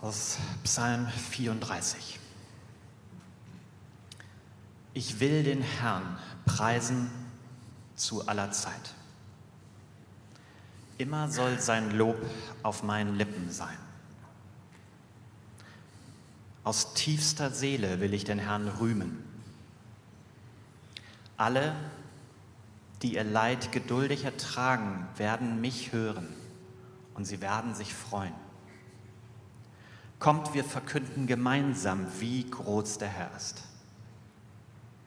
aus Psalm 34. Ich will den Herrn preisen zu aller Zeit. Immer soll sein Lob auf meinen Lippen sein. Aus tiefster Seele will ich den Herrn rühmen. Alle, die ihr Leid geduldig ertragen, werden mich hören und sie werden sich freuen. Kommt, wir verkünden gemeinsam, wie groß der Herr ist.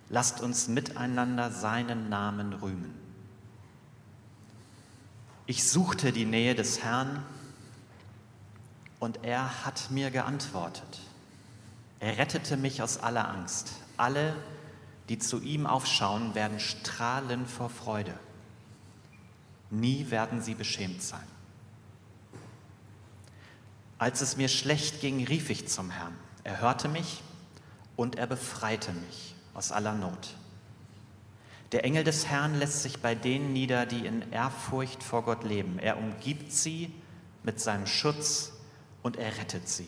Lasst uns miteinander seinen Namen rühmen. Ich suchte die Nähe des Herrn und er hat mir geantwortet. Er rettete mich aus aller Angst. Alle, die zu ihm aufschauen, werden strahlen vor Freude. Nie werden sie beschämt sein. Als es mir schlecht ging, rief ich zum Herrn. Er hörte mich und er befreite mich aus aller Not. Der Engel des Herrn lässt sich bei denen nieder, die in Ehrfurcht vor Gott leben. Er umgibt sie mit seinem Schutz und er rettet sie.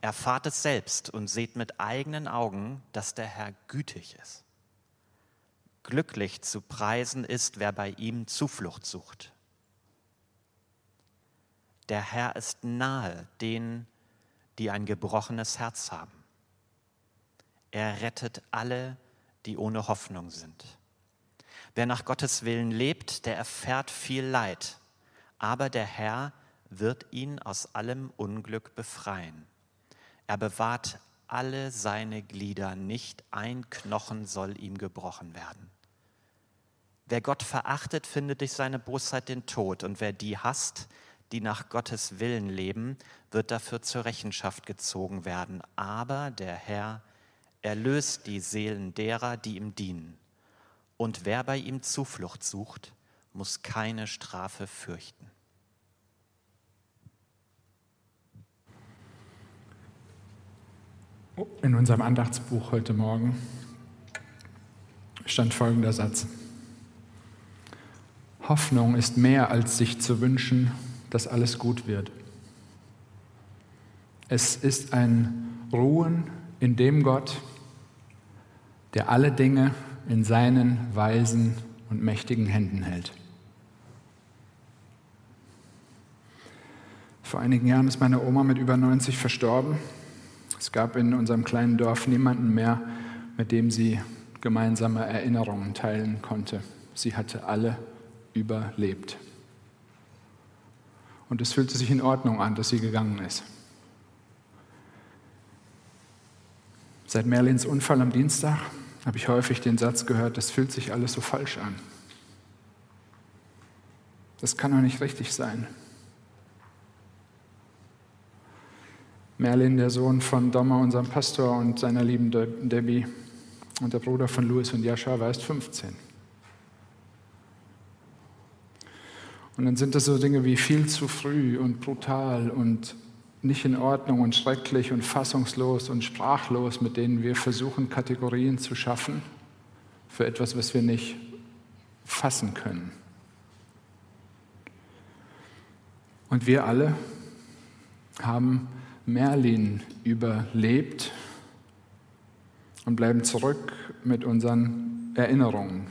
Erfahrt es selbst und seht mit eigenen Augen, dass der Herr gütig ist. Glücklich zu preisen ist, wer bei ihm Zuflucht sucht. Der Herr ist nahe denen, die ein gebrochenes Herz haben. Er rettet alle, die ohne Hoffnung sind. Wer nach Gottes Willen lebt, der erfährt viel Leid, aber der Herr wird ihn aus allem Unglück befreien. Er bewahrt alle seine Glieder, nicht ein Knochen soll ihm gebrochen werden. Wer Gott verachtet, findet durch seine Bosheit den Tod, und wer die hasst, die nach Gottes Willen leben, wird dafür zur Rechenschaft gezogen werden. Aber der Herr erlöst die Seelen derer, die ihm dienen. Und wer bei ihm Zuflucht sucht, muss keine Strafe fürchten. In unserem Andachtsbuch heute Morgen stand folgender Satz. Hoffnung ist mehr als sich zu wünschen, dass alles gut wird. Es ist ein Ruhen in dem Gott, der alle Dinge in seinen weisen und mächtigen Händen hält. Vor einigen Jahren ist meine Oma mit über 90 verstorben. Es gab in unserem kleinen Dorf niemanden mehr, mit dem sie gemeinsame Erinnerungen teilen konnte. Sie hatte alle überlebt. Und es fühlte sich in Ordnung an, dass sie gegangen ist. Seit Merlins Unfall am Dienstag habe ich häufig den Satz gehört, das fühlt sich alles so falsch an. Das kann doch nicht richtig sein. Merlin, der Sohn von Dommer, unserem Pastor, und seiner lieben Debbie und der Bruder von Louis und Jascha, war erst 15. Und dann sind das so Dinge wie viel zu früh und brutal und nicht in Ordnung und schrecklich und fassungslos und sprachlos, mit denen wir versuchen, Kategorien zu schaffen für etwas, was wir nicht fassen können. Und wir alle haben Merlin überlebt und bleiben zurück mit unseren Erinnerungen.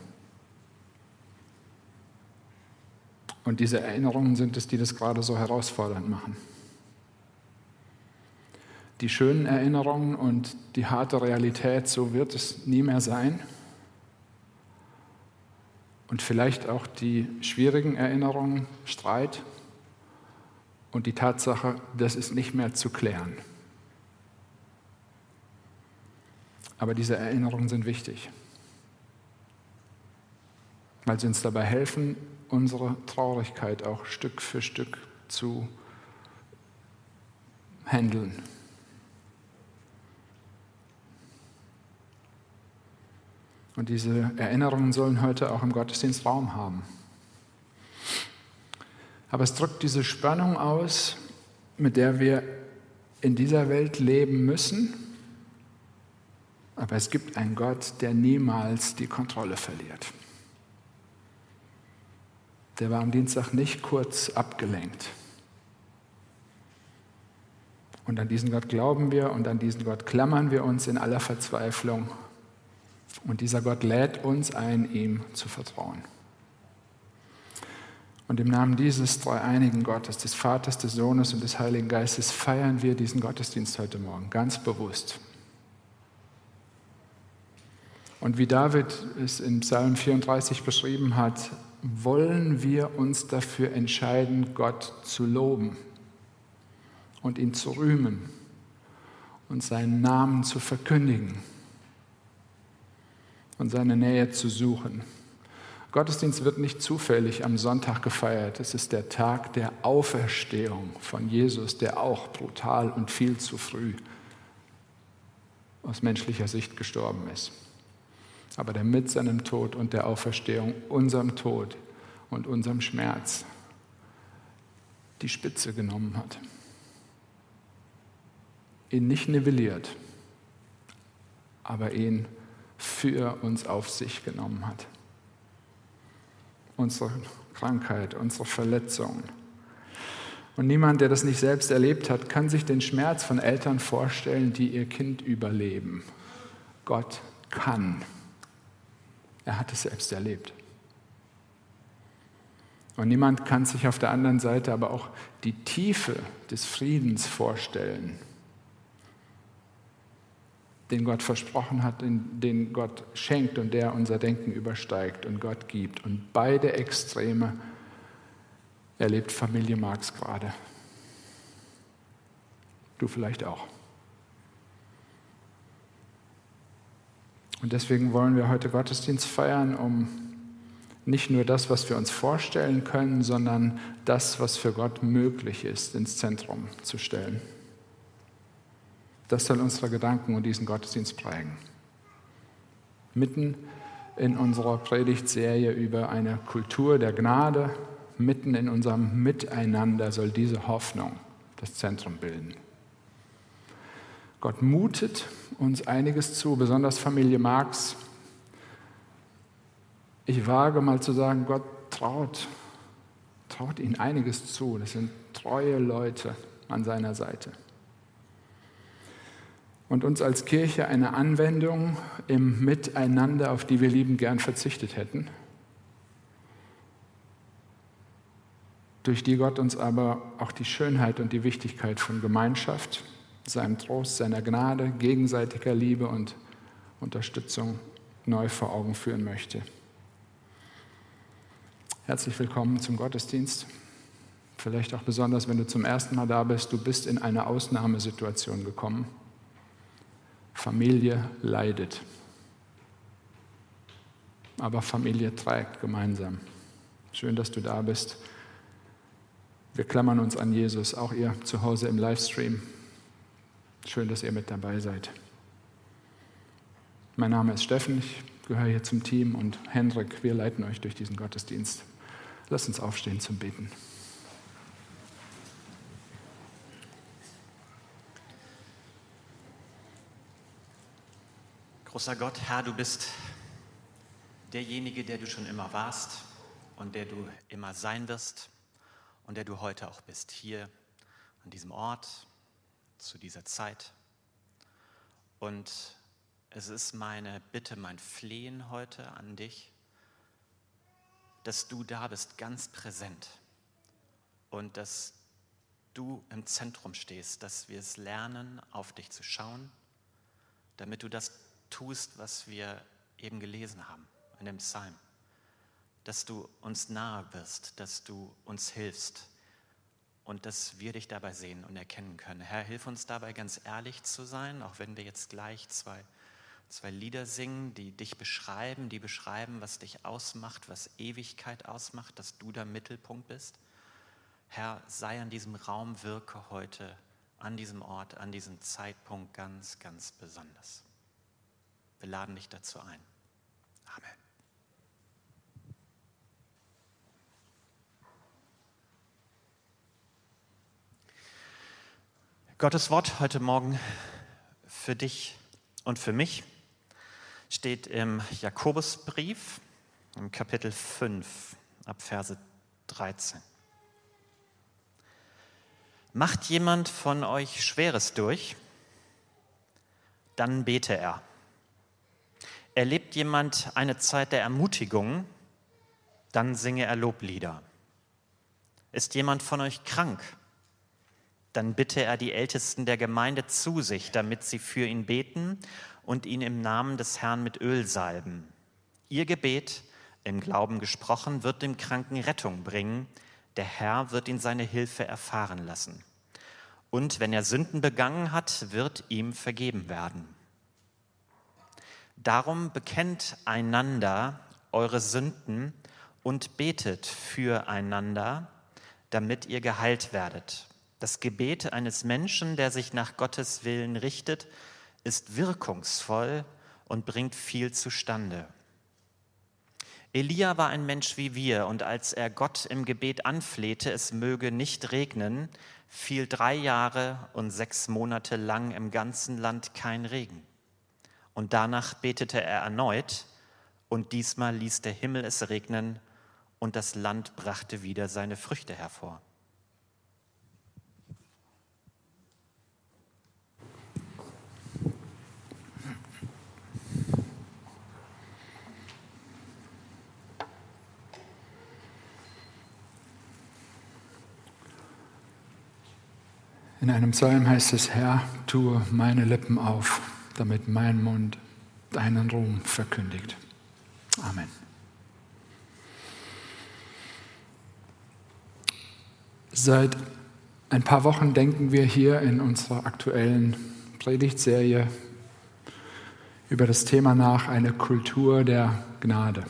Und diese Erinnerungen sind es, die das gerade so herausfordernd machen. Die schönen Erinnerungen und die harte Realität, so wird es nie mehr sein. Und vielleicht auch die schwierigen Erinnerungen, Streit und die Tatsache, das ist nicht mehr zu klären. Aber diese Erinnerungen sind wichtig, weil sie uns dabei helfen, unsere Traurigkeit auch Stück für Stück zu handeln. Und diese Erinnerungen sollen heute auch im Gottesdienst Raum haben. Aber es drückt diese Spannung aus, mit der wir in dieser Welt leben müssen. Aber es gibt einen Gott, der niemals die Kontrolle verliert der war am Dienstag nicht kurz abgelenkt. Und an diesen Gott glauben wir und an diesen Gott klammern wir uns in aller Verzweiflung. Und dieser Gott lädt uns ein, ihm zu vertrauen. Und im Namen dieses dreieinigen Gottes, des Vaters, des Sohnes und des Heiligen Geistes, feiern wir diesen Gottesdienst heute Morgen ganz bewusst. Und wie David es in Psalm 34 beschrieben hat, wollen wir uns dafür entscheiden, Gott zu loben und ihn zu rühmen und seinen Namen zu verkündigen und seine Nähe zu suchen. Gottesdienst wird nicht zufällig am Sonntag gefeiert. Es ist der Tag der Auferstehung von Jesus, der auch brutal und viel zu früh aus menschlicher Sicht gestorben ist. Aber der mit seinem Tod und der Auferstehung, unserem Tod und unserem Schmerz die Spitze genommen hat. Ihn nicht nivelliert, aber ihn für uns auf sich genommen hat unsere Krankheit, unsere Verletzungen. Und niemand, der das nicht selbst erlebt hat, kann sich den Schmerz von Eltern vorstellen, die ihr Kind überleben. Gott kann. Er hat es selbst erlebt. Und niemand kann sich auf der anderen Seite aber auch die Tiefe des Friedens vorstellen, den Gott versprochen hat, den Gott schenkt und der unser Denken übersteigt und Gott gibt. Und beide Extreme erlebt Familie Marx gerade. Du vielleicht auch. Und deswegen wollen wir heute Gottesdienst feiern, um nicht nur das, was wir uns vorstellen können, sondern das, was für Gott möglich ist, ins Zentrum zu stellen. Das soll unsere Gedanken und diesen Gottesdienst prägen. Mitten in unserer Predigtserie über eine Kultur der Gnade, mitten in unserem Miteinander soll diese Hoffnung das Zentrum bilden. Gott mutet uns einiges zu, besonders Familie Marx. Ich wage mal zu sagen, Gott traut, traut ihnen einiges zu. Das sind treue Leute an seiner Seite und uns als Kirche eine Anwendung im Miteinander, auf die wir lieben gern verzichtet hätten, durch die Gott uns aber auch die Schönheit und die Wichtigkeit von Gemeinschaft, seinem Trost, seiner Gnade, gegenseitiger Liebe und Unterstützung neu vor Augen führen möchte. Herzlich willkommen zum Gottesdienst. Vielleicht auch besonders, wenn du zum ersten Mal da bist, du bist in eine Ausnahmesituation gekommen. Familie leidet. Aber Familie trägt gemeinsam. Schön, dass du da bist. Wir klammern uns an Jesus, auch ihr zu Hause im Livestream. Schön, dass ihr mit dabei seid. Mein Name ist Steffen, ich gehöre hier zum Team und Hendrik, wir leiten euch durch diesen Gottesdienst. Lasst uns aufstehen zum Beten. Großer Gott, Herr, du bist derjenige, der du schon immer warst und der du immer sein wirst und der du heute auch bist, hier an diesem Ort, zu dieser Zeit. Und es ist meine Bitte, mein Flehen heute an dich, dass du da bist, ganz präsent und dass du im Zentrum stehst, dass wir es lernen, auf dich zu schauen, damit du das tust, was wir eben gelesen haben in dem Psalm. Dass du uns nahe wirst, dass du uns hilfst und dass wir dich dabei sehen und erkennen können. Herr, hilf uns dabei ganz ehrlich zu sein, auch wenn wir jetzt gleich zwei, zwei Lieder singen, die dich beschreiben, die beschreiben, was dich ausmacht, was Ewigkeit ausmacht, dass du der Mittelpunkt bist. Herr, sei an diesem Raum, wirke heute an diesem Ort, an diesem Zeitpunkt ganz, ganz besonders. Wir laden dich dazu ein. Amen. Gottes Wort heute Morgen für dich und für mich steht im Jakobusbrief im Kapitel 5 ab Verse 13. Macht jemand von euch Schweres durch? Dann bete er. Erlebt jemand eine Zeit der Ermutigung? Dann singe er Loblieder. Ist jemand von euch krank? Dann bitte er die Ältesten der Gemeinde zu sich, damit sie für ihn beten und ihn im Namen des Herrn mit Öl salben. Ihr Gebet, im Glauben gesprochen, wird dem Kranken Rettung bringen. Der Herr wird ihn seine Hilfe erfahren lassen. Und wenn er Sünden begangen hat, wird ihm vergeben werden. Darum bekennt einander eure Sünden und betet füreinander, damit ihr geheilt werdet. Das Gebet eines Menschen, der sich nach Gottes Willen richtet, ist wirkungsvoll und bringt viel zustande. Elia war ein Mensch wie wir, und als er Gott im Gebet anflehte, es möge nicht regnen, fiel drei Jahre und sechs Monate lang im ganzen Land kein Regen. Und danach betete er erneut, und diesmal ließ der Himmel es regnen, und das Land brachte wieder seine Früchte hervor. In einem Psalm heißt es, Herr, tue meine Lippen auf, damit mein Mund deinen Ruhm verkündigt. Amen. Seit ein paar Wochen denken wir hier in unserer aktuellen Predigtserie über das Thema nach, eine Kultur der Gnade.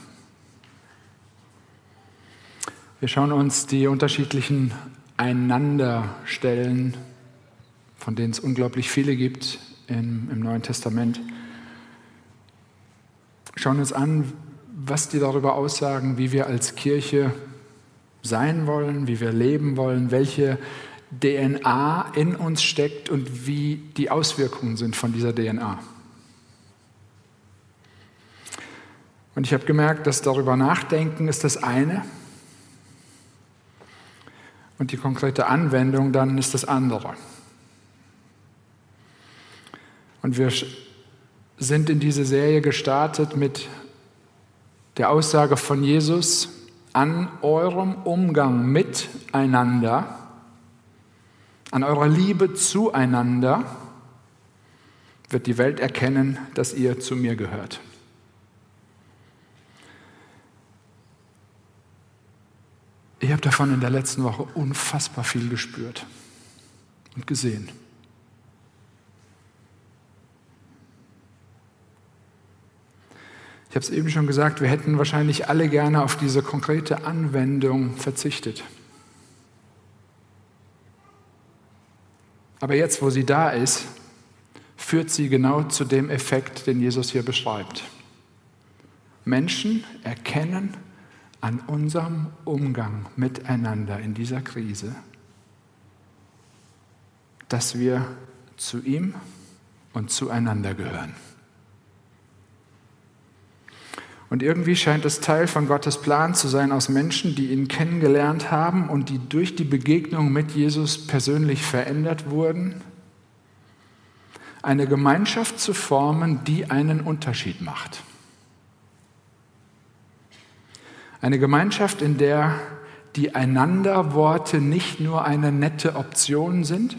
Wir schauen uns die unterschiedlichen Einanderstellen von denen es unglaublich viele gibt im, im Neuen Testament. Schauen uns an, was die darüber aussagen, wie wir als Kirche sein wollen, wie wir leben wollen, welche DNA in uns steckt und wie die Auswirkungen sind von dieser DNA. Und ich habe gemerkt, dass darüber nachdenken ist das eine und die konkrete Anwendung dann ist das andere. Und wir sind in diese Serie gestartet mit der Aussage von Jesus, an eurem Umgang miteinander, an eurer Liebe zueinander wird die Welt erkennen, dass ihr zu mir gehört. Ich habe davon in der letzten Woche unfassbar viel gespürt und gesehen. Ich habe es eben schon gesagt, wir hätten wahrscheinlich alle gerne auf diese konkrete Anwendung verzichtet. Aber jetzt, wo sie da ist, führt sie genau zu dem Effekt, den Jesus hier beschreibt. Menschen erkennen an unserem Umgang miteinander in dieser Krise, dass wir zu ihm und zueinander gehören. Und irgendwie scheint es Teil von Gottes Plan zu sein, aus Menschen, die ihn kennengelernt haben und die durch die Begegnung mit Jesus persönlich verändert wurden, eine Gemeinschaft zu formen, die einen Unterschied macht. Eine Gemeinschaft, in der die Einanderworte nicht nur eine nette Option sind,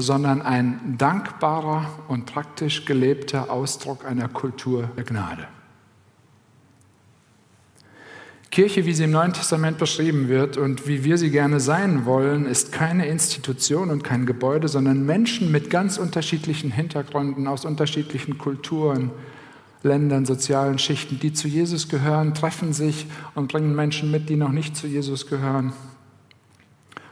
sondern ein dankbarer und praktisch gelebter Ausdruck einer Kultur der Gnade. Kirche, wie sie im Neuen Testament beschrieben wird und wie wir sie gerne sein wollen, ist keine Institution und kein Gebäude, sondern Menschen mit ganz unterschiedlichen Hintergründen, aus unterschiedlichen Kulturen, Ländern, sozialen Schichten, die zu Jesus gehören, treffen sich und bringen Menschen mit, die noch nicht zu Jesus gehören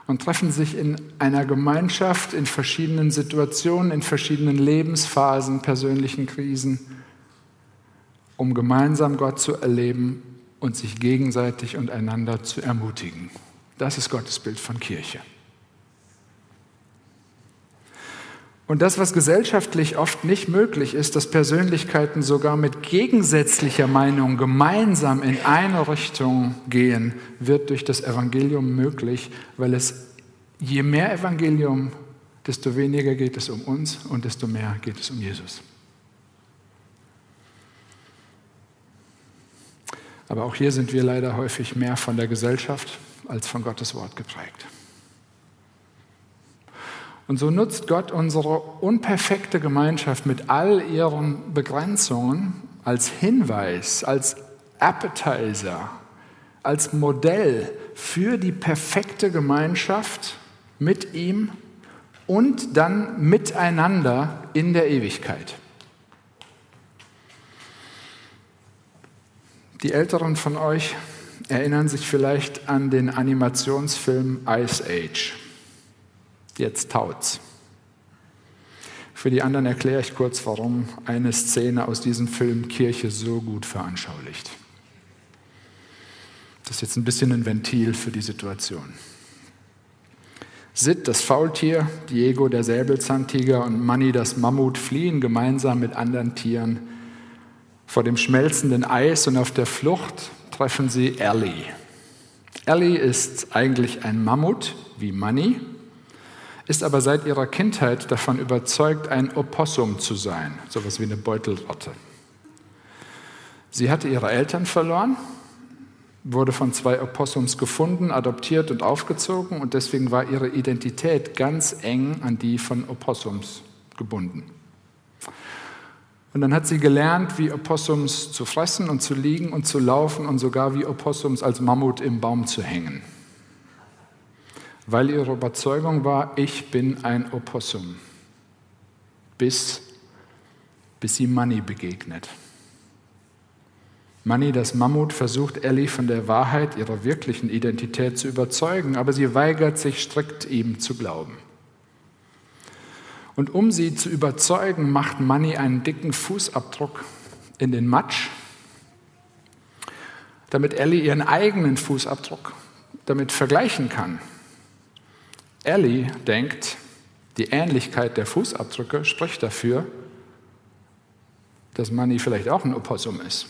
und treffen sich in einer Gemeinschaft in verschiedenen Situationen, in verschiedenen Lebensphasen, persönlichen Krisen, um gemeinsam Gott zu erleben und sich gegenseitig und einander zu ermutigen. Das ist Gottes Bild von Kirche. Und das, was gesellschaftlich oft nicht möglich ist, dass Persönlichkeiten sogar mit gegensätzlicher Meinung gemeinsam in eine Richtung gehen, wird durch das Evangelium möglich, weil es Je mehr Evangelium, desto weniger geht es um uns und desto mehr geht es um Jesus. Aber auch hier sind wir leider häufig mehr von der Gesellschaft als von Gottes Wort geprägt. Und so nutzt Gott unsere unperfekte Gemeinschaft mit all ihren Begrenzungen als Hinweis, als Appetizer, als Modell für die perfekte Gemeinschaft mit ihm und dann miteinander in der Ewigkeit. Die Älteren von euch erinnern sich vielleicht an den Animationsfilm Ice Age. Jetzt taut's. Für die anderen erkläre ich kurz, warum eine Szene aus diesem Film Kirche so gut veranschaulicht. Das ist jetzt ein bisschen ein Ventil für die Situation. Sid, das Faultier, Diego, der Säbelzahntiger und Manny, das Mammut, fliehen gemeinsam mit anderen Tieren vor dem schmelzenden Eis und auf der Flucht treffen sie Ellie. Ellie ist eigentlich ein Mammut wie Manny, ist aber seit ihrer Kindheit davon überzeugt, ein Opossum zu sein, sowas wie eine Beutelrotte. Sie hatte ihre Eltern verloren, wurde von zwei Opossums gefunden, adoptiert und aufgezogen und deswegen war ihre Identität ganz eng an die von Opossums gebunden. Und dann hat sie gelernt, wie Opossums zu fressen und zu liegen und zu laufen und sogar wie Opossums als Mammut im Baum zu hängen. Weil ihre Überzeugung war, ich bin ein Opossum. Bis, bis sie Manny begegnet. Manny, das Mammut, versucht Ellie von der Wahrheit ihrer wirklichen Identität zu überzeugen, aber sie weigert sich strikt, ihm zu glauben. Und um sie zu überzeugen, macht Manny einen dicken Fußabdruck in den Matsch, damit Ellie ihren eigenen Fußabdruck damit vergleichen kann. Ellie denkt, die Ähnlichkeit der Fußabdrücke spricht dafür, dass Manny vielleicht auch ein Opossum ist.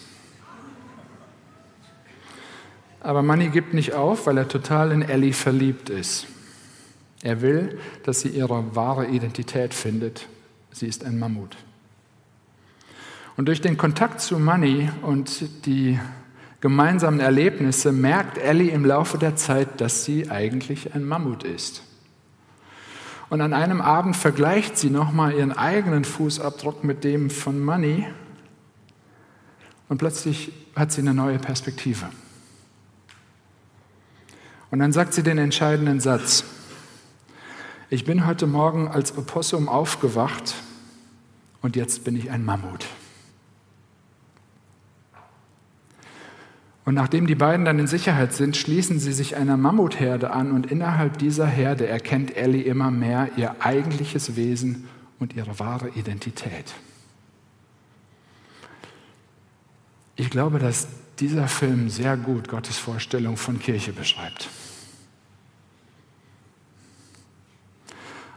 Aber Manny gibt nicht auf, weil er total in Ellie verliebt ist. Er will, dass sie ihre wahre Identität findet. Sie ist ein Mammut. Und durch den Kontakt zu Manny und die gemeinsamen Erlebnisse merkt Ellie im Laufe der Zeit, dass sie eigentlich ein Mammut ist. Und an einem Abend vergleicht sie nochmal ihren eigenen Fußabdruck mit dem von Manny und plötzlich hat sie eine neue Perspektive. Und dann sagt sie den entscheidenden Satz. Ich bin heute Morgen als Opossum aufgewacht und jetzt bin ich ein Mammut. Und nachdem die beiden dann in Sicherheit sind, schließen sie sich einer Mammutherde an und innerhalb dieser Herde erkennt Ellie immer mehr ihr eigentliches Wesen und ihre wahre Identität. Ich glaube, dass dieser Film sehr gut Gottes Vorstellung von Kirche beschreibt.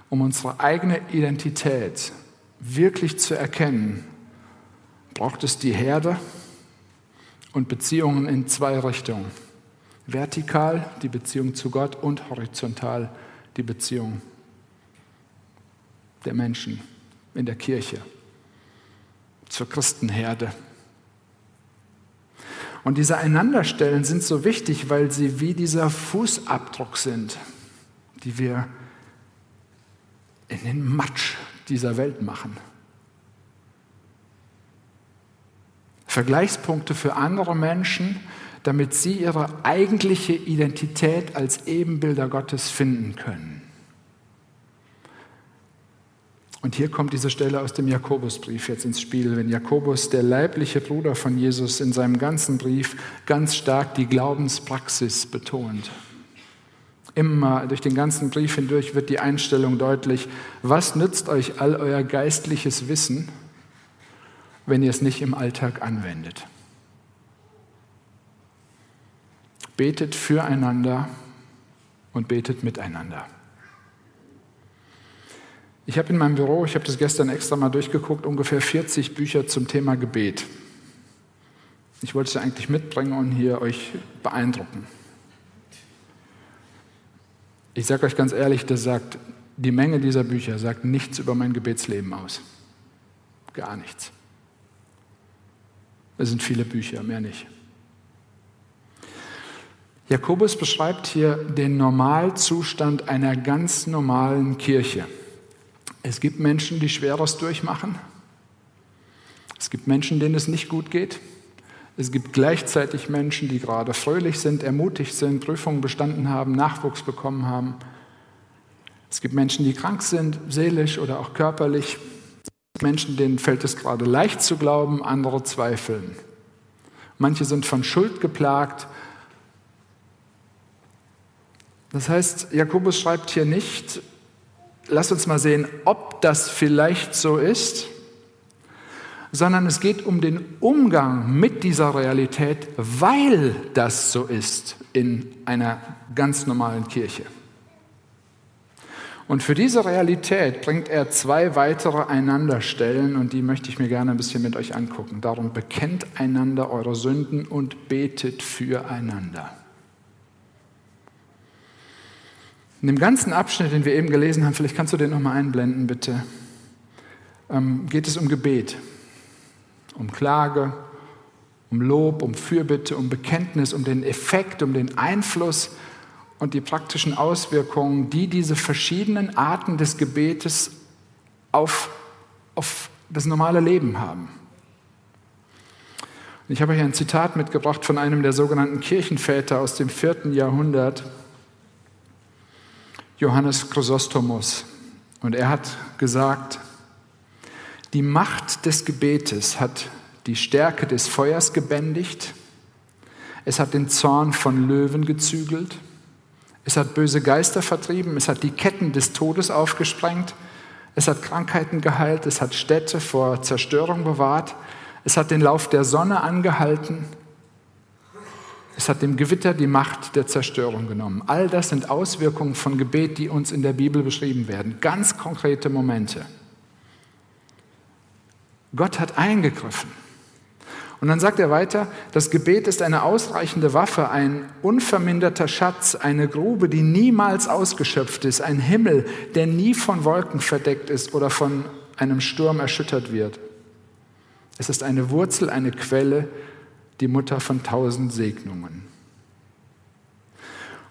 um unsere eigene Identität wirklich zu erkennen, braucht es die Herde und Beziehungen in zwei Richtungen. Vertikal die Beziehung zu Gott und horizontal die Beziehung der Menschen in der Kirche zur Christenherde. Und diese Einanderstellen sind so wichtig, weil sie wie dieser Fußabdruck sind, die wir in den Matsch dieser Welt machen. Vergleichspunkte für andere Menschen, damit sie ihre eigentliche Identität als Ebenbilder Gottes finden können. Und hier kommt diese Stelle aus dem Jakobusbrief jetzt ins Spiel, wenn Jakobus, der leibliche Bruder von Jesus, in seinem ganzen Brief ganz stark die Glaubenspraxis betont. Immer durch den ganzen Brief hindurch wird die Einstellung deutlich, was nützt euch all euer geistliches Wissen, wenn ihr es nicht im Alltag anwendet? Betet füreinander und betet miteinander. Ich habe in meinem Büro, ich habe das gestern extra mal durchgeguckt, ungefähr 40 Bücher zum Thema Gebet. Ich wollte sie eigentlich mitbringen und hier euch beeindrucken. Ich sage euch ganz ehrlich, das sagt, die Menge dieser Bücher sagt nichts über mein Gebetsleben aus. Gar nichts. Es sind viele Bücher, mehr nicht. Jakobus beschreibt hier den Normalzustand einer ganz normalen Kirche. Es gibt Menschen, die Schweres durchmachen. Es gibt Menschen, denen es nicht gut geht. Es gibt gleichzeitig Menschen, die gerade fröhlich sind, ermutigt sind, Prüfungen bestanden haben, Nachwuchs bekommen haben. Es gibt Menschen, die krank sind, seelisch oder auch körperlich. Menschen, denen fällt es gerade leicht zu glauben, andere zweifeln. Manche sind von Schuld geplagt. Das heißt, Jakobus schreibt hier nicht, lass uns mal sehen, ob das vielleicht so ist, sondern es geht um den Umgang mit dieser Realität, weil das so ist in einer ganz normalen Kirche. Und für diese Realität bringt er zwei weitere Einanderstellen und die möchte ich mir gerne ein bisschen mit euch angucken. Darum bekennt einander eure Sünden und betet füreinander. In dem ganzen Abschnitt, den wir eben gelesen haben, vielleicht kannst du den nochmal einblenden, bitte, ähm, geht es um Gebet, um Klage, um Lob, um Fürbitte, um Bekenntnis, um den Effekt, um den Einfluss und die praktischen Auswirkungen, die diese verschiedenen Arten des Gebetes auf, auf das normale Leben haben. Ich habe hier ein Zitat mitgebracht von einem der sogenannten Kirchenväter aus dem vierten Jahrhundert. Johannes Chrysostomos. Und er hat gesagt, die Macht des Gebetes hat die Stärke des Feuers gebändigt, es hat den Zorn von Löwen gezügelt, es hat böse Geister vertrieben, es hat die Ketten des Todes aufgesprengt, es hat Krankheiten geheilt, es hat Städte vor Zerstörung bewahrt, es hat den Lauf der Sonne angehalten, es hat dem Gewitter die Macht der Zerstörung genommen. All das sind Auswirkungen von Gebet, die uns in der Bibel beschrieben werden. Ganz konkrete Momente. Gott hat eingegriffen. Und dann sagt er weiter, das Gebet ist eine ausreichende Waffe, ein unverminderter Schatz, eine Grube, die niemals ausgeschöpft ist, ein Himmel, der nie von Wolken verdeckt ist oder von einem Sturm erschüttert wird. Es ist eine Wurzel, eine Quelle, die Mutter von tausend Segnungen.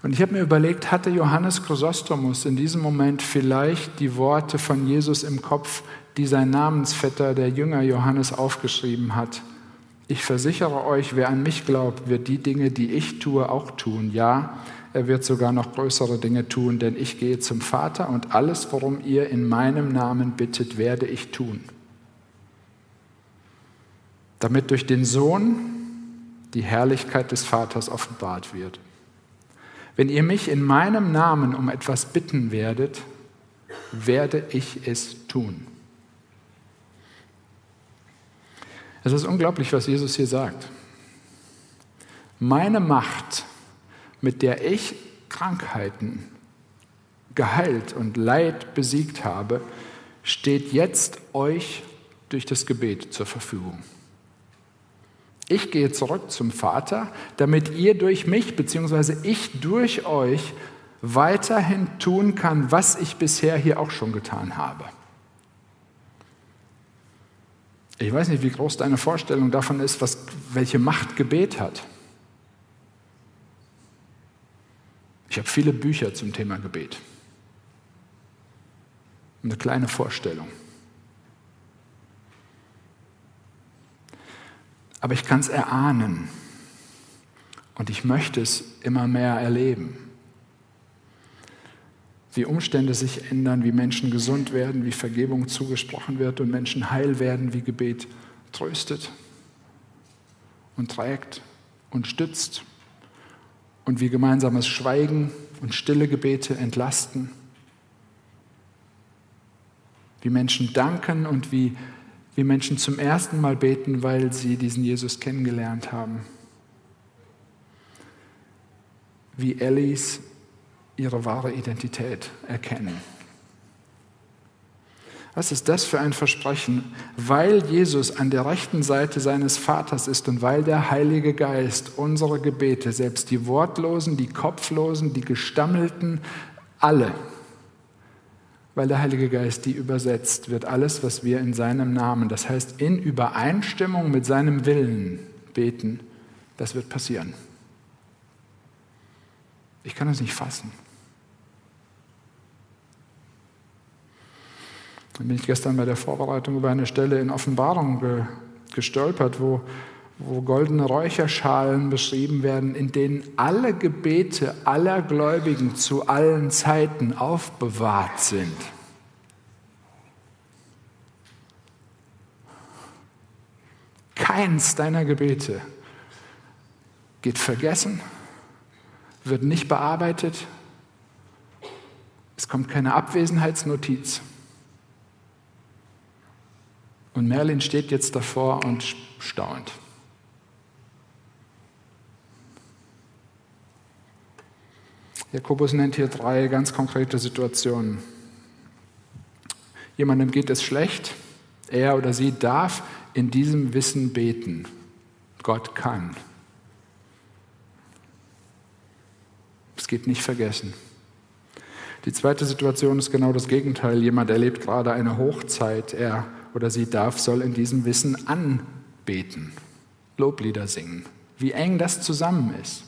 Und ich habe mir überlegt, hatte Johannes Chrysostomus in diesem Moment vielleicht die Worte von Jesus im Kopf, die sein Namensvetter, der Jünger Johannes, aufgeschrieben hat. Ich versichere euch, wer an mich glaubt, wird die Dinge, die ich tue, auch tun. Ja, er wird sogar noch größere Dinge tun, denn ich gehe zum Vater und alles, worum ihr in meinem Namen bittet, werde ich tun. Damit durch den Sohn die Herrlichkeit des Vaters offenbart wird. Wenn ihr mich in meinem Namen um etwas bitten werdet, werde ich es tun. Es ist unglaublich, was Jesus hier sagt. Meine Macht, mit der ich Krankheiten geheilt und Leid besiegt habe, steht jetzt euch durch das Gebet zur Verfügung. Ich gehe zurück zum Vater, damit ihr durch mich, beziehungsweise ich durch euch, weiterhin tun kann, was ich bisher hier auch schon getan habe. Ich weiß nicht, wie groß deine Vorstellung davon ist, was, welche Macht Gebet hat. Ich habe viele Bücher zum Thema Gebet. Eine kleine Vorstellung. Aber ich kann es erahnen und ich möchte es immer mehr erleben. Wie Umstände sich ändern, wie Menschen gesund werden, wie Vergebung zugesprochen wird und Menschen heil werden, wie Gebet tröstet und trägt und stützt und wie gemeinsames Schweigen und stille Gebete entlasten, wie Menschen danken und wie wie Menschen zum ersten Mal beten, weil sie diesen Jesus kennengelernt haben. Wie Ellis ihre wahre Identität erkennen. Was ist das für ein Versprechen? Weil Jesus an der rechten Seite seines Vaters ist und weil der Heilige Geist unsere Gebete, selbst die wortlosen, die kopflosen, die gestammelten, Alle. Weil der Heilige Geist die übersetzt, wird alles, was wir in seinem Namen, das heißt in Übereinstimmung mit seinem Willen beten, das wird passieren. Ich kann es nicht fassen. Dann bin ich gestern bei der Vorbereitung über eine Stelle in Offenbarung ge gestolpert, wo, wo goldene Räucherschalen beschrieben werden, in denen alle Gebete aller Gläubigen zu allen Zeiten aufbewahrt sind. Keins deiner Gebete geht vergessen, wird nicht bearbeitet, es kommt keine Abwesenheitsnotiz. Und Merlin steht jetzt davor und staunt. Jakobus nennt hier drei ganz konkrete Situationen. Jemandem geht es schlecht, er oder sie darf in diesem Wissen beten. Gott kann. Es geht nicht vergessen. Die zweite Situation ist genau das Gegenteil. Jemand erlebt gerade eine Hochzeit. Er oder sie darf, soll in diesem Wissen anbeten, Loblieder singen. Wie eng das zusammen ist.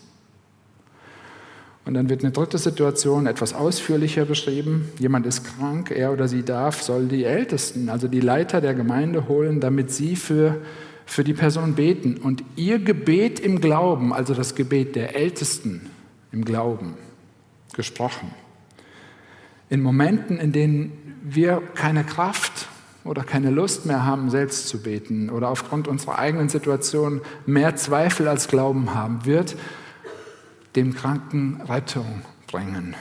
Und dann wird eine dritte Situation etwas ausführlicher beschrieben. Jemand ist krank, er oder sie darf, soll die Ältesten, also die Leiter der Gemeinde holen, damit sie für, für die Person beten. Und ihr Gebet im Glauben, also das Gebet der Ältesten im Glauben, gesprochen. In Momenten, in denen wir keine Kraft oder keine Lust mehr haben, selbst zu beten oder aufgrund unserer eigenen Situation mehr Zweifel als Glauben haben, wird dem Kranken Rettung bringen.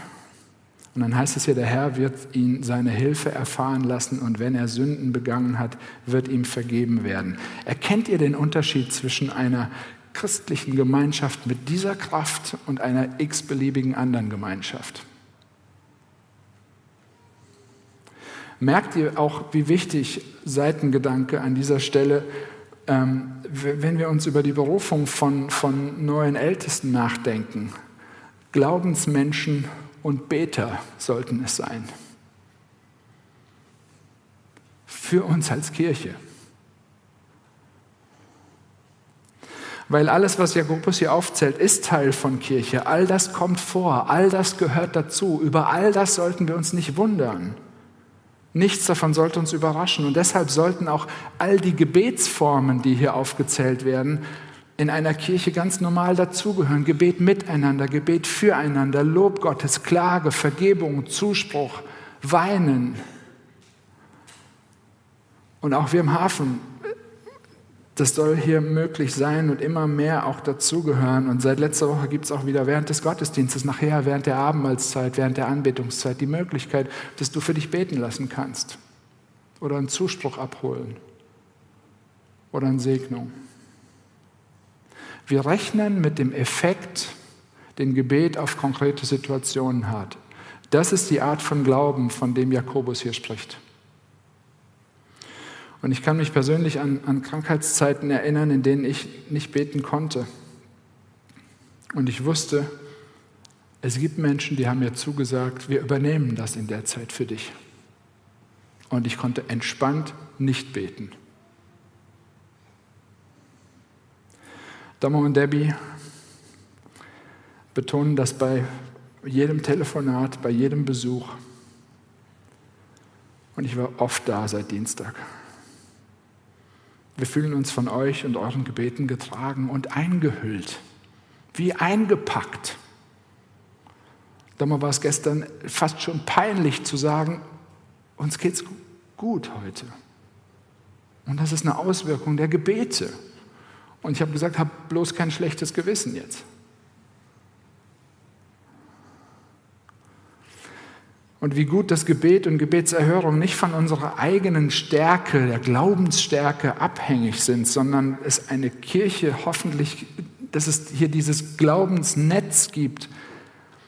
Und dann heißt es hier, der Herr wird ihn seine Hilfe erfahren lassen und wenn er Sünden begangen hat, wird ihm vergeben werden. Erkennt ihr den Unterschied zwischen einer christlichen Gemeinschaft mit dieser Kraft und einer x-beliebigen anderen Gemeinschaft? Merkt ihr auch, wie wichtig Seitengedanke an dieser Stelle, ähm, wenn wir uns über die Berufung von, von neuen Ältesten nachdenken? Glaubensmenschen und Beter sollten es sein. Für uns als Kirche. Weil alles, was Jakobus hier aufzählt, ist Teil von Kirche. All das kommt vor, all das gehört dazu. Über all das sollten wir uns nicht wundern. Nichts davon sollte uns überraschen. Und deshalb sollten auch all die Gebetsformen, die hier aufgezählt werden, in einer Kirche ganz normal dazugehören. Gebet miteinander, Gebet füreinander, Lob Gottes, Klage, Vergebung, Zuspruch, Weinen. Und auch wir im Hafen das soll hier möglich sein und immer mehr auch dazugehören. Und seit letzter Woche gibt es auch wieder während des Gottesdienstes, nachher während der Abendmahlzeit, während der Anbetungszeit die Möglichkeit, dass du für dich beten lassen kannst oder einen Zuspruch abholen oder eine Segnung. Wir rechnen mit dem Effekt, den Gebet auf konkrete Situationen hat. Das ist die Art von Glauben, von dem Jakobus hier spricht. Und ich kann mich persönlich an, an Krankheitszeiten erinnern, in denen ich nicht beten konnte. Und ich wusste, es gibt Menschen, die haben mir zugesagt, wir übernehmen das in der Zeit für dich. Und ich konnte entspannt nicht beten. Domo und Debbie betonen das bei jedem Telefonat, bei jedem Besuch. Und ich war oft da seit Dienstag. Wir fühlen uns von euch und euren Gebeten getragen und eingehüllt, wie eingepackt. Dabei war es gestern fast schon peinlich zu sagen, uns geht's gut heute. Und das ist eine Auswirkung der Gebete. Und ich habe gesagt, hab bloß kein schlechtes Gewissen jetzt. Und wie gut das Gebet und Gebetserhörung nicht von unserer eigenen Stärke, der Glaubensstärke abhängig sind, sondern es eine Kirche hoffentlich, dass es hier dieses Glaubensnetz gibt,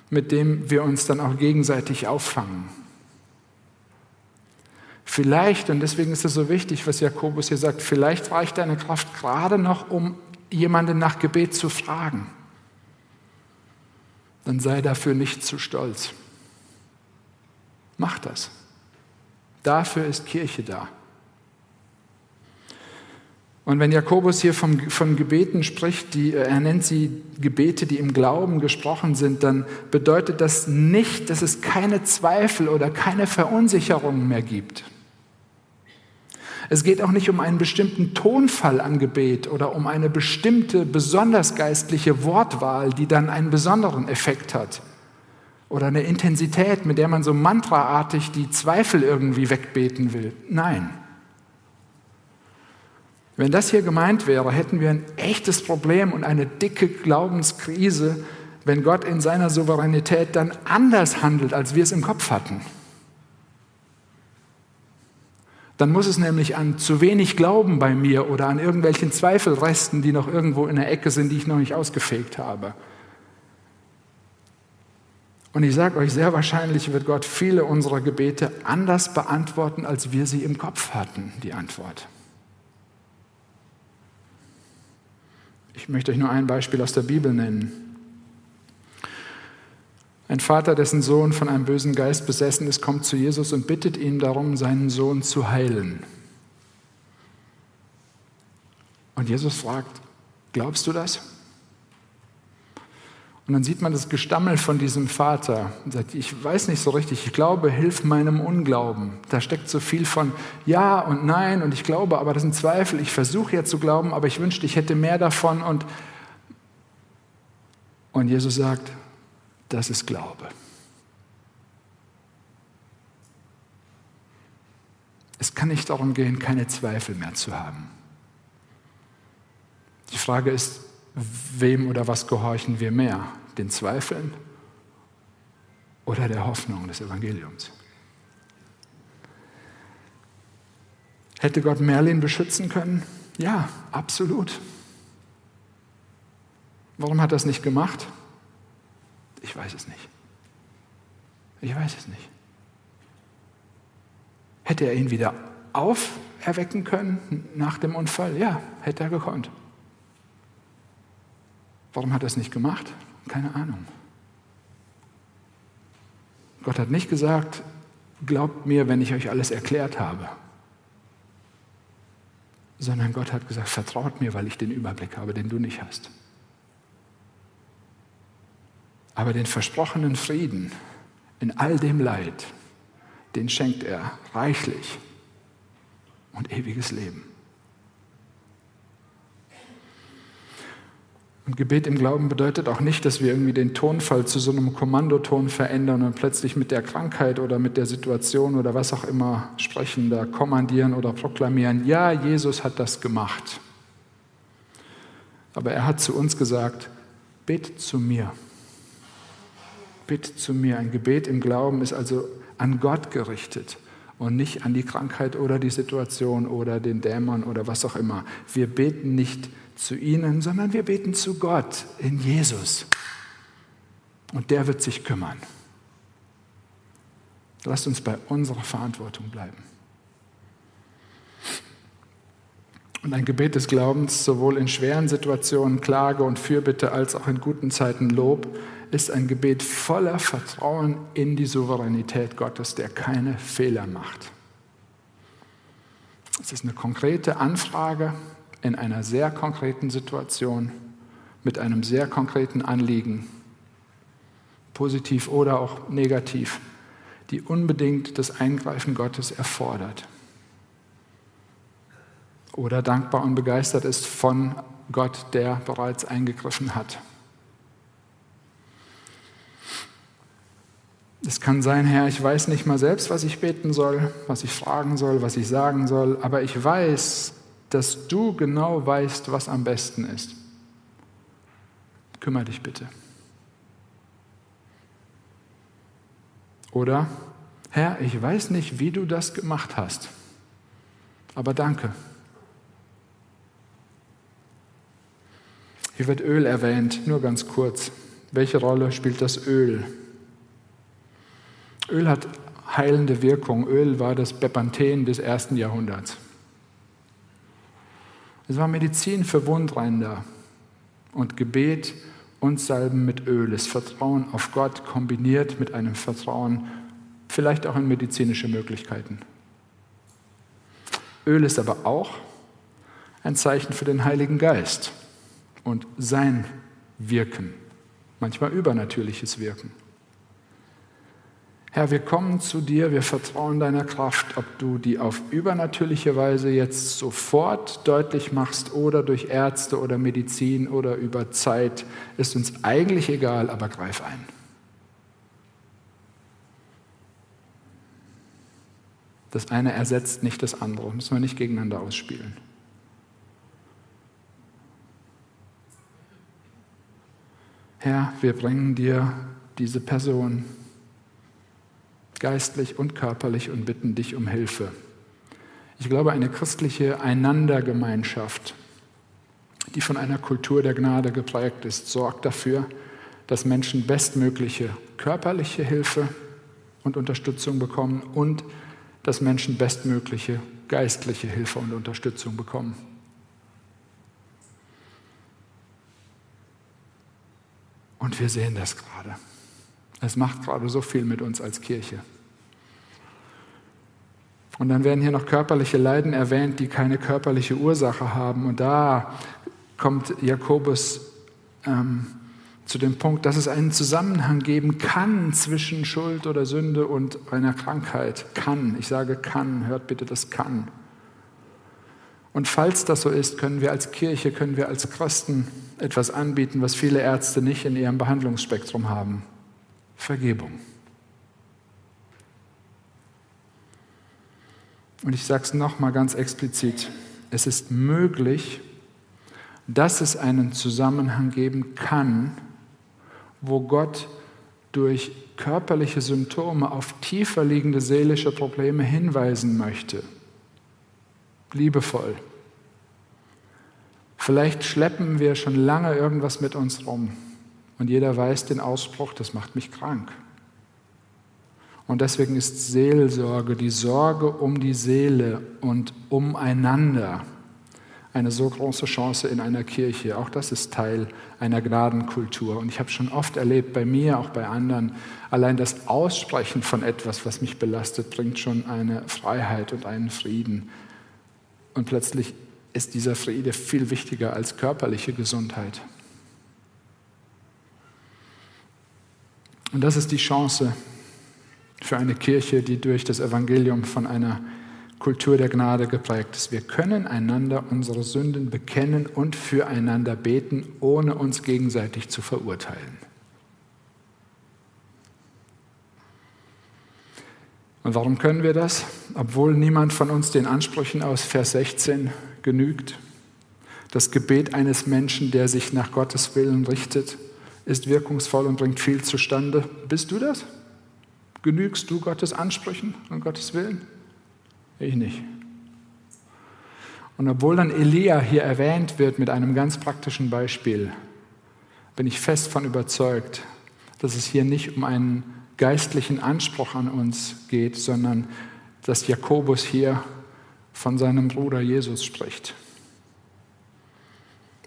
mit dem wir uns dann auch gegenseitig auffangen. Vielleicht, und deswegen ist es so wichtig, was Jakobus hier sagt, vielleicht reicht deine Kraft gerade noch, um jemanden nach Gebet zu fragen. Dann sei dafür nicht zu stolz. Mach das. Dafür ist Kirche da. Und wenn Jakobus hier vom, von Gebeten spricht, die, er nennt sie Gebete, die im Glauben gesprochen sind, dann bedeutet das nicht, dass es keine Zweifel oder keine Verunsicherungen mehr gibt. Es geht auch nicht um einen bestimmten Tonfall an Gebet oder um eine bestimmte besonders geistliche Wortwahl, die dann einen besonderen Effekt hat. Oder eine Intensität, mit der man so mantraartig die Zweifel irgendwie wegbeten will. Nein. Wenn das hier gemeint wäre, hätten wir ein echtes Problem und eine dicke Glaubenskrise, wenn Gott in seiner Souveränität dann anders handelt, als wir es im Kopf hatten. Dann muss es nämlich an zu wenig Glauben bei mir oder an irgendwelchen Zweifelresten, die noch irgendwo in der Ecke sind, die ich noch nicht ausgefegt habe. Und ich sage euch, sehr wahrscheinlich wird Gott viele unserer Gebete anders beantworten, als wir sie im Kopf hatten, die Antwort. Ich möchte euch nur ein Beispiel aus der Bibel nennen. Ein Vater, dessen Sohn von einem bösen Geist besessen ist, kommt zu Jesus und bittet ihn darum, seinen Sohn zu heilen. Und Jesus fragt, glaubst du das? Und dann sieht man das Gestammel von diesem Vater und sagt, ich weiß nicht so richtig, ich glaube, hilf meinem Unglauben. Da steckt so viel von Ja und Nein und ich glaube, aber das sind Zweifel. Ich versuche ja zu glauben, aber ich wünschte, ich hätte mehr davon. Und, und Jesus sagt, das ist Glaube. Es kann nicht darum gehen, keine Zweifel mehr zu haben. Die Frage ist, wem oder was gehorchen wir mehr? Den Zweifeln oder der Hoffnung des Evangeliums? Hätte Gott Merlin beschützen können? Ja, absolut. Warum hat er es nicht gemacht? Ich weiß es nicht. Ich weiß es nicht. Hätte er ihn wieder auferwecken können nach dem Unfall? Ja, hätte er gekonnt. Warum hat er es nicht gemacht? Keine Ahnung. Gott hat nicht gesagt, glaubt mir, wenn ich euch alles erklärt habe, sondern Gott hat gesagt, vertraut mir, weil ich den Überblick habe, den du nicht hast. Aber den versprochenen Frieden in all dem Leid, den schenkt er reichlich und ewiges Leben. Und Gebet im Glauben bedeutet auch nicht, dass wir irgendwie den Tonfall zu so einem Kommandoton verändern und plötzlich mit der Krankheit oder mit der Situation oder was auch immer sprechen, da kommandieren oder proklamieren, ja, Jesus hat das gemacht. Aber er hat zu uns gesagt, bet zu mir. Bet zu mir. Ein Gebet im Glauben ist also an Gott gerichtet und nicht an die Krankheit oder die Situation oder den Dämon oder was auch immer. Wir beten nicht zu ihnen, sondern wir beten zu Gott in Jesus. Und der wird sich kümmern. Lasst uns bei unserer Verantwortung bleiben. Und ein Gebet des Glaubens, sowohl in schweren Situationen Klage und Fürbitte als auch in guten Zeiten Lob, ist ein Gebet voller Vertrauen in die Souveränität Gottes, der keine Fehler macht. Es ist eine konkrete Anfrage in einer sehr konkreten Situation mit einem sehr konkreten Anliegen, positiv oder auch negativ, die unbedingt das Eingreifen Gottes erfordert. Oder dankbar und begeistert ist von Gott, der bereits eingegriffen hat. Es kann sein, Herr, ich weiß nicht mal selbst, was ich beten soll, was ich fragen soll, was ich sagen soll, aber ich weiß, dass du genau weißt, was am besten ist. Kümmer dich bitte. Oder, Herr, ich weiß nicht, wie du das gemacht hast, aber danke. Hier wird Öl erwähnt, nur ganz kurz. Welche Rolle spielt das Öl? Öl hat heilende Wirkung. Öl war das Bepanthen des ersten Jahrhunderts. Es war Medizin für Wundränder und Gebet und Salben mit Öl. Das Vertrauen auf Gott kombiniert mit einem Vertrauen vielleicht auch in medizinische Möglichkeiten. Öl ist aber auch ein Zeichen für den Heiligen Geist und sein Wirken, manchmal übernatürliches Wirken. Herr, wir kommen zu dir, wir vertrauen deiner Kraft, ob du die auf übernatürliche Weise jetzt sofort deutlich machst oder durch Ärzte oder Medizin oder über Zeit, ist uns eigentlich egal, aber greif ein. Das eine ersetzt nicht das andere, müssen wir nicht gegeneinander ausspielen. Herr, wir bringen dir diese Person geistlich und körperlich und bitten dich um Hilfe. Ich glaube, eine christliche Einandergemeinschaft, die von einer Kultur der Gnade geprägt ist, sorgt dafür, dass Menschen bestmögliche körperliche Hilfe und Unterstützung bekommen und dass Menschen bestmögliche geistliche Hilfe und Unterstützung bekommen. Und wir sehen das gerade. Es macht gerade so viel mit uns als Kirche. Und dann werden hier noch körperliche Leiden erwähnt, die keine körperliche Ursache haben. Und da kommt Jakobus ähm, zu dem Punkt, dass es einen Zusammenhang geben kann zwischen Schuld oder Sünde und einer Krankheit. Kann, ich sage kann, hört bitte das kann. Und falls das so ist, können wir als Kirche, können wir als Christen etwas anbieten, was viele Ärzte nicht in ihrem Behandlungsspektrum haben. Vergebung. Und ich sage es nochmal ganz explizit. Es ist möglich, dass es einen Zusammenhang geben kann, wo Gott durch körperliche Symptome auf tiefer liegende seelische Probleme hinweisen möchte liebevoll. Vielleicht schleppen wir schon lange irgendwas mit uns rum und jeder weiß den Ausspruch, das macht mich krank. Und deswegen ist Seelsorge, die Sorge um die Seele und umeinander, eine so große Chance in einer Kirche. Auch das ist Teil einer Gnadenkultur. Und ich habe schon oft erlebt, bei mir, auch bei anderen, allein das Aussprechen von etwas, was mich belastet, bringt schon eine Freiheit und einen Frieden. Und plötzlich ist dieser Friede viel wichtiger als körperliche Gesundheit. Und das ist die Chance für eine Kirche, die durch das Evangelium von einer Kultur der Gnade geprägt ist. Wir können einander unsere Sünden bekennen und füreinander beten, ohne uns gegenseitig zu verurteilen. Und warum können wir das? Obwohl niemand von uns den Ansprüchen aus Vers 16 genügt. Das Gebet eines Menschen, der sich nach Gottes Willen richtet, ist wirkungsvoll und bringt viel zustande. Bist du das? Genügst du Gottes Ansprüchen und Gottes Willen? Ich nicht. Und obwohl dann Elia hier erwähnt wird mit einem ganz praktischen Beispiel, bin ich fest von überzeugt, dass es hier nicht um einen geistlichen Anspruch an uns geht, sondern dass Jakobus hier von seinem Bruder Jesus spricht.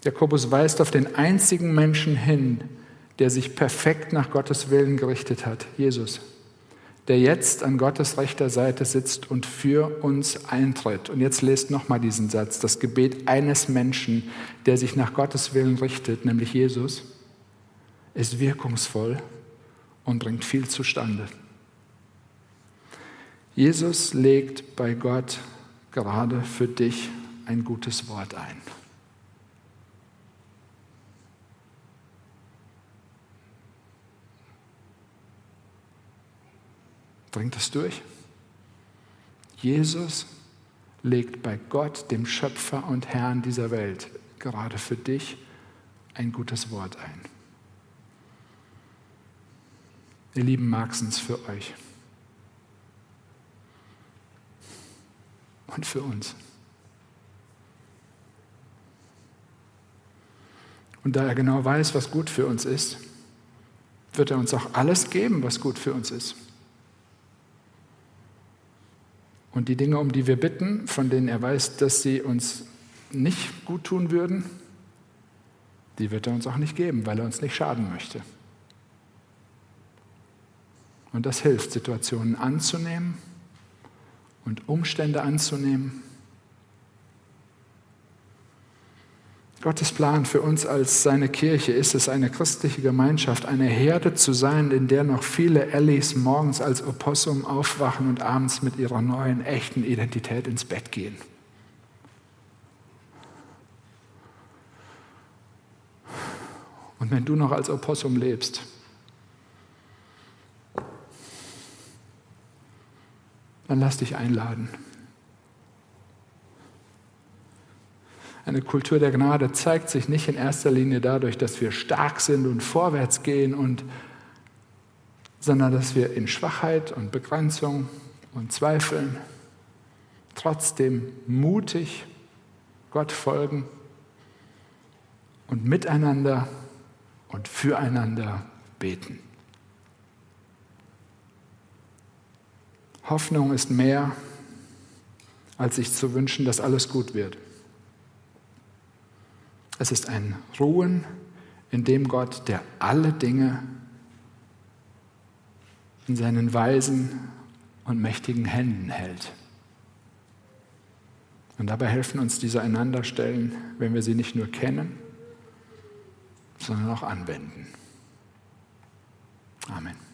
Jakobus weist auf den einzigen Menschen hin, der sich perfekt nach Gottes Willen gerichtet hat, Jesus, der jetzt an Gottes rechter Seite sitzt und für uns eintritt. Und jetzt lest nochmal diesen Satz, das Gebet eines Menschen, der sich nach Gottes Willen richtet, nämlich Jesus, ist wirkungsvoll und bringt viel zustande. Jesus legt bei Gott gerade für dich ein gutes Wort ein. Bringt es durch? Jesus legt bei Gott, dem Schöpfer und Herrn dieser Welt, gerade für dich ein gutes Wort ein. Ihr lieben Marxens für euch. Und für uns. Und da er genau weiß, was gut für uns ist, wird er uns auch alles geben, was gut für uns ist. Und die Dinge, um die wir bitten, von denen er weiß, dass sie uns nicht gut tun würden, die wird er uns auch nicht geben, weil er uns nicht schaden möchte. Und das hilft, Situationen anzunehmen und Umstände anzunehmen. Gottes Plan für uns als seine Kirche ist es, eine christliche Gemeinschaft, eine Herde zu sein, in der noch viele Ellis morgens als Opossum aufwachen und abends mit ihrer neuen, echten Identität ins Bett gehen. Und wenn du noch als Opossum lebst, dann lass dich einladen. Eine Kultur der Gnade zeigt sich nicht in erster Linie dadurch, dass wir stark sind und vorwärts gehen, und, sondern dass wir in Schwachheit und Begrenzung und Zweifeln trotzdem mutig Gott folgen und miteinander und füreinander beten. Hoffnung ist mehr, als sich zu wünschen, dass alles gut wird. Es ist ein Ruhen, in dem Gott, der alle Dinge in seinen weisen und mächtigen Händen hält. Und dabei helfen uns diese Einanderstellen, wenn wir sie nicht nur kennen, sondern auch anwenden. Amen.